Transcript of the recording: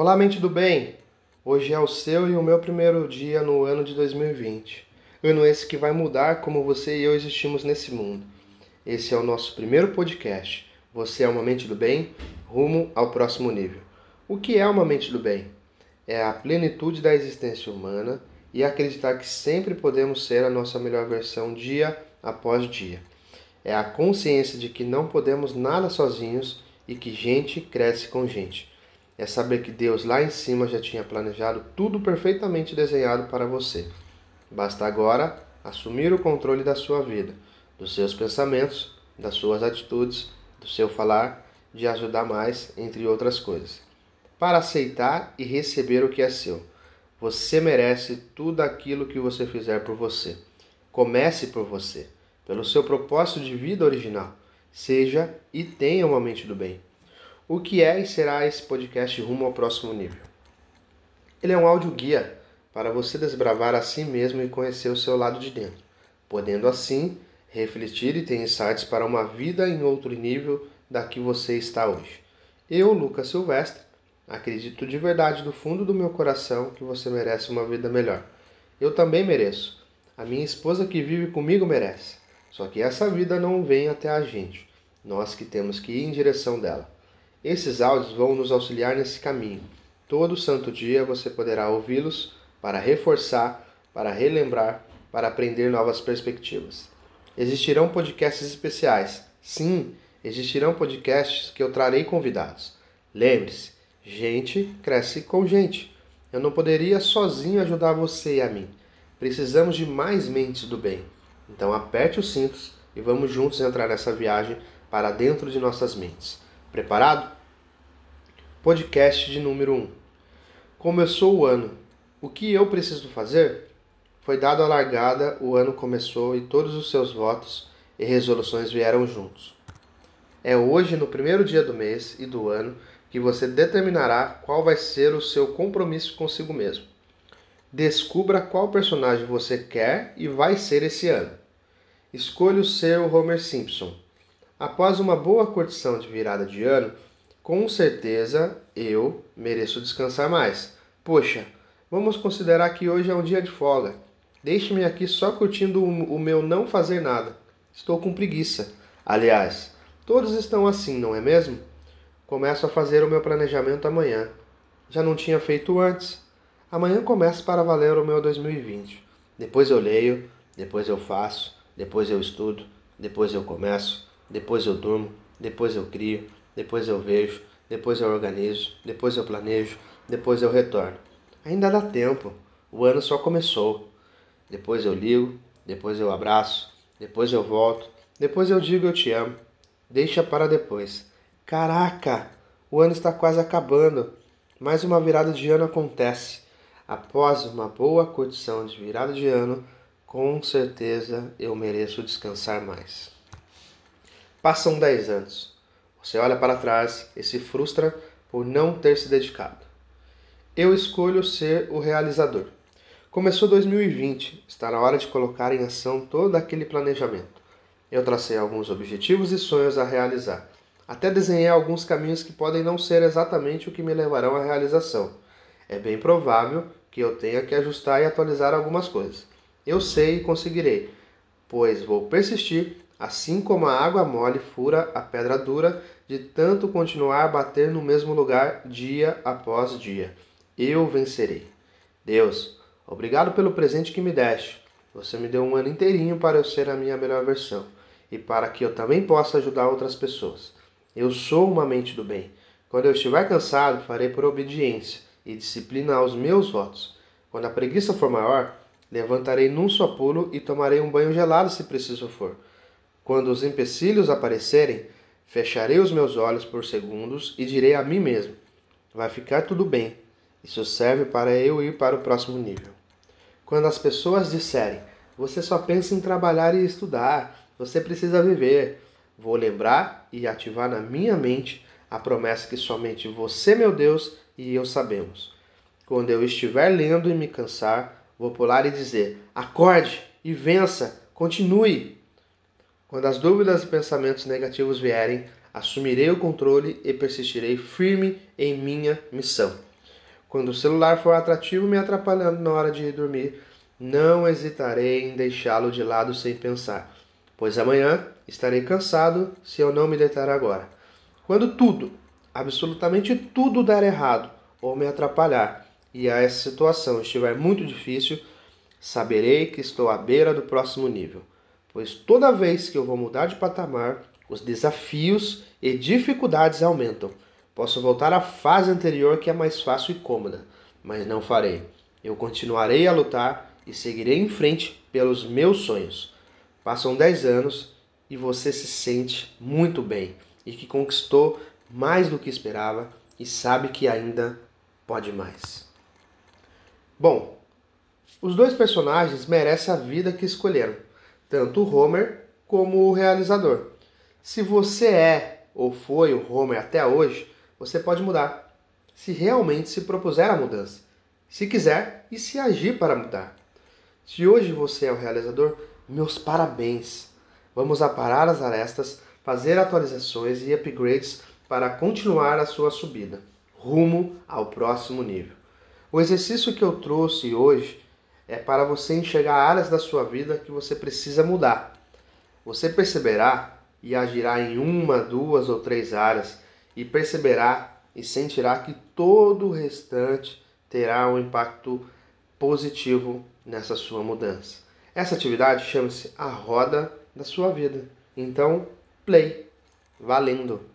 Olá, mente do bem! Hoje é o seu e o meu primeiro dia no ano de 2020. Ano esse que vai mudar como você e eu existimos nesse mundo. Esse é o nosso primeiro podcast. Você é uma mente do bem, rumo ao próximo nível. O que é uma mente do bem? É a plenitude da existência humana e acreditar que sempre podemos ser a nossa melhor versão dia após dia. É a consciência de que não podemos nada sozinhos e que gente cresce com gente. É saber que Deus lá em cima já tinha planejado tudo perfeitamente desenhado para você. Basta agora assumir o controle da sua vida, dos seus pensamentos, das suas atitudes, do seu falar, de ajudar mais, entre outras coisas. Para aceitar e receber o que é seu. Você merece tudo aquilo que você fizer por você. Comece por você pelo seu propósito de vida original. Seja e tenha uma mente do bem. O que é e será esse podcast rumo ao próximo nível? Ele é um áudio guia para você desbravar a si mesmo e conhecer o seu lado de dentro, podendo assim refletir e ter insights para uma vida em outro nível da que você está hoje. Eu, Lucas Silvestre, acredito de verdade do fundo do meu coração que você merece uma vida melhor. Eu também mereço. A minha esposa que vive comigo merece. Só que essa vida não vem até a gente, nós que temos que ir em direção dela. Esses áudios vão nos auxiliar nesse caminho. Todo santo dia você poderá ouvi-los para reforçar, para relembrar, para aprender novas perspectivas. Existirão podcasts especiais. Sim, existirão podcasts que eu trarei convidados. Lembre-se, gente cresce com gente. Eu não poderia sozinho ajudar você e a mim. Precisamos de mais mentes do bem. Então aperte os cintos e vamos juntos entrar nessa viagem para dentro de nossas mentes. Preparado? Podcast de número 1. Começou o ano. O que eu preciso fazer? Foi dado a largada, o ano começou e todos os seus votos e resoluções vieram juntos. É hoje, no primeiro dia do mês e do ano, que você determinará qual vai ser o seu compromisso consigo mesmo. Descubra qual personagem você quer e vai ser esse ano. Escolha o seu Homer Simpson. Após uma boa curtição de virada de ano, com certeza eu mereço descansar mais. Poxa, vamos considerar que hoje é um dia de folga. Deixe-me aqui só curtindo o meu não fazer nada. Estou com preguiça. Aliás, todos estão assim, não é mesmo? Começo a fazer o meu planejamento amanhã. Já não tinha feito antes. Amanhã começa para valer o meu 2020. Depois eu leio, depois eu faço, depois eu estudo, depois eu começo, depois eu durmo, depois eu crio, depois eu vejo, depois eu organizo, depois eu planejo, depois eu retorno. Ainda dá tempo, o ano só começou. Depois eu ligo, depois eu abraço, depois eu volto, depois eu digo eu te amo. Deixa para depois. Caraca, o ano está quase acabando. Mais uma virada de ano acontece. Após uma boa curtição de virada de ano, com certeza eu mereço descansar mais. Passam 10 anos. Você olha para trás e se frustra por não ter se dedicado. Eu escolho ser o realizador. Começou 2020, está na hora de colocar em ação todo aquele planejamento. Eu tracei alguns objetivos e sonhos a realizar. Até desenhei alguns caminhos que podem não ser exatamente o que me levarão à realização. É bem provável que eu tenha que ajustar e atualizar algumas coisas. Eu sei e conseguirei, pois vou persistir, assim como a água mole fura a pedra dura, de tanto continuar a bater no mesmo lugar dia após dia. Eu vencerei. Deus, obrigado pelo presente que me deste. Você me deu um ano inteirinho para eu ser a minha melhor versão e para que eu também possa ajudar outras pessoas. Eu sou uma mente do bem. Quando eu estiver cansado, farei por obediência e disciplina aos meus votos. Quando a preguiça for maior, levantarei num só pulo e tomarei um banho gelado se preciso for. Quando os empecilhos aparecerem, fecharei os meus olhos por segundos e direi a mim mesmo: vai ficar tudo bem. Isso serve para eu ir para o próximo nível. Quando as pessoas disserem: você só pensa em trabalhar e estudar, você precisa viver, vou lembrar e ativar na minha mente a promessa que somente você, meu Deus, e eu sabemos. Quando eu estiver lendo e me cansar, vou pular e dizer: acorde e vença, continue. Quando as dúvidas e pensamentos negativos vierem, assumirei o controle e persistirei firme em minha missão. Quando o celular for atrativo me atrapalhando na hora de dormir, não hesitarei em deixá-lo de lado sem pensar, pois amanhã estarei cansado se eu não me deitar agora. Quando tudo, absolutamente tudo der errado ou me atrapalhar e a essa situação estiver muito difícil, saberei que estou à beira do próximo nível, pois toda vez que eu vou mudar de patamar, os desafios e dificuldades aumentam. Posso voltar à fase anterior que é mais fácil e cômoda, mas não farei. Eu continuarei a lutar e seguirei em frente pelos meus sonhos. Passam 10 anos e você se sente muito bem e que conquistou mais do que esperava e sabe que ainda pode mais. Bom, os dois personagens merecem a vida que escolheram, tanto o Homer como o realizador. Se você é ou foi o Homer até hoje, você pode mudar, se realmente se propuser a mudança, se quiser e se agir para mudar. Se hoje você é o realizador, meus parabéns! Vamos aparar as arestas, fazer atualizações e upgrades para continuar a sua subida, rumo ao próximo nível. O exercício que eu trouxe hoje é para você enxergar áreas da sua vida que você precisa mudar. Você perceberá e agirá em uma, duas ou três áreas e perceberá e sentirá que todo o restante terá um impacto positivo nessa sua mudança. Essa atividade chama-se a roda da sua vida. Então, play, valendo!